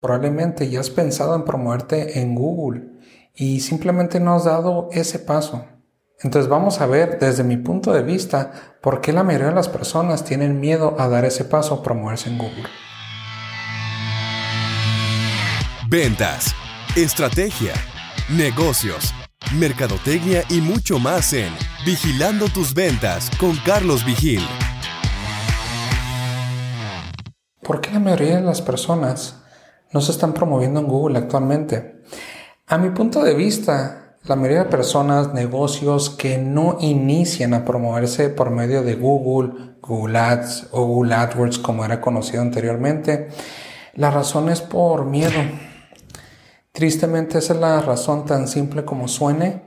Probablemente ya has pensado en promoverte en Google y simplemente no has dado ese paso. Entonces vamos a ver desde mi punto de vista por qué la mayoría de las personas tienen miedo a dar ese paso a promoverse en Google. Ventas, estrategia, negocios, mercadotecnia y mucho más en Vigilando tus ventas con Carlos Vigil. ¿Por qué la mayoría de las personas no se están promoviendo en Google actualmente. A mi punto de vista, la mayoría de personas, negocios que no inician a promoverse por medio de Google, Google Ads o Google AdWords como era conocido anteriormente, la razón es por miedo. Tristemente esa es la razón tan simple como suene.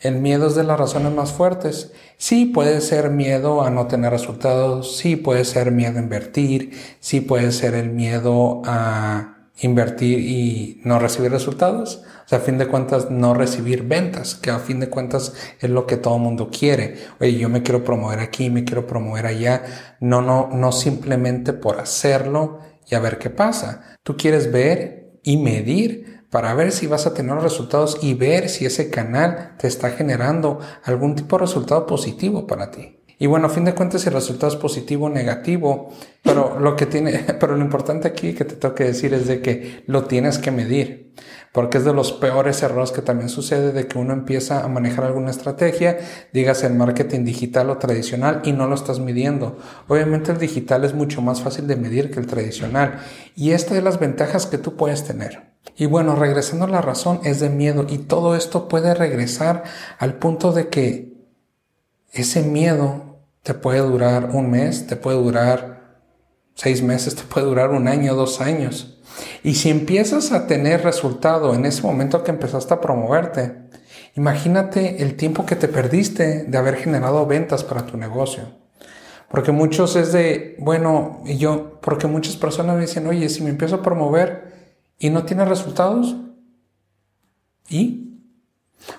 El miedo es de las razones más fuertes. Sí puede ser miedo a no tener resultados, sí puede ser miedo a invertir, sí puede ser el miedo a invertir y no recibir resultados. O sea, a fin de cuentas, no recibir ventas, que a fin de cuentas es lo que todo mundo quiere. Oye, yo me quiero promover aquí, me quiero promover allá. No, no, no simplemente por hacerlo y a ver qué pasa. Tú quieres ver y medir para ver si vas a tener resultados y ver si ese canal te está generando algún tipo de resultado positivo para ti. Y bueno, a fin de cuentas, si el resultado es positivo o negativo, pero lo que tiene, pero lo importante aquí que te tengo que decir es de que lo tienes que medir, porque es de los peores errores que también sucede de que uno empieza a manejar alguna estrategia, digas el marketing digital o tradicional y no lo estás midiendo. Obviamente el digital es mucho más fácil de medir que el tradicional y esta es las ventajas que tú puedes tener. Y bueno, regresando a la razón es de miedo y todo esto puede regresar al punto de que ese miedo te puede durar un mes, te puede durar seis meses, te puede durar un año, dos años. Y si empiezas a tener resultado en ese momento que empezaste a promoverte, imagínate el tiempo que te perdiste de haber generado ventas para tu negocio. Porque muchos es de, bueno, y yo, porque muchas personas me dicen, oye, si me empiezo a promover y no tiene resultados, ¿y?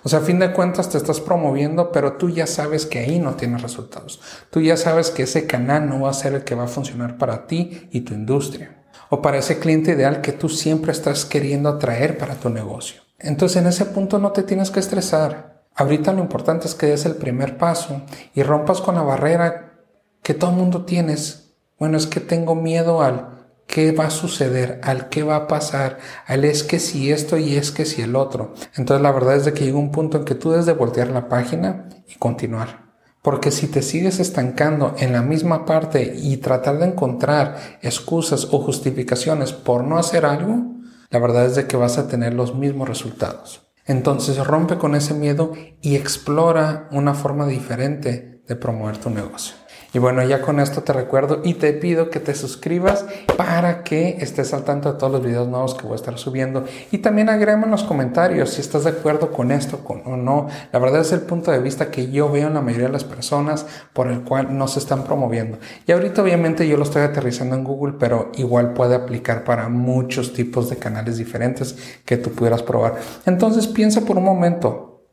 O sea, a fin de cuentas te estás promoviendo, pero tú ya sabes que ahí no tienes resultados. Tú ya sabes que ese canal no va a ser el que va a funcionar para ti y tu industria. O para ese cliente ideal que tú siempre estás queriendo atraer para tu negocio. Entonces en ese punto no te tienes que estresar. Ahorita lo importante es que des el primer paso y rompas con la barrera que todo el mundo tienes. Bueno, es que tengo miedo al qué va a suceder, al qué va a pasar, al es que si esto y es que si el otro. Entonces la verdad es de que llega un punto en que tú debes de voltear la página y continuar. Porque si te sigues estancando en la misma parte y tratar de encontrar excusas o justificaciones por no hacer algo, la verdad es de que vas a tener los mismos resultados. Entonces rompe con ese miedo y explora una forma diferente de promover tu negocio. Y bueno, ya con esto te recuerdo y te pido que te suscribas para que estés al tanto de todos los videos nuevos que voy a estar subiendo. Y también agrégame en los comentarios si estás de acuerdo con esto o no. La verdad es el punto de vista que yo veo en la mayoría de las personas por el cual no se están promoviendo. Y ahorita obviamente yo lo estoy aterrizando en Google, pero igual puede aplicar para muchos tipos de canales diferentes que tú pudieras probar. Entonces piensa por un momento,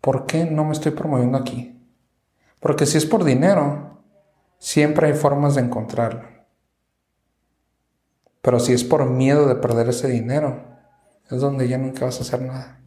¿por qué no me estoy promoviendo aquí? Porque si es por dinero, siempre hay formas de encontrarlo. Pero si es por miedo de perder ese dinero, es donde ya nunca vas a hacer nada.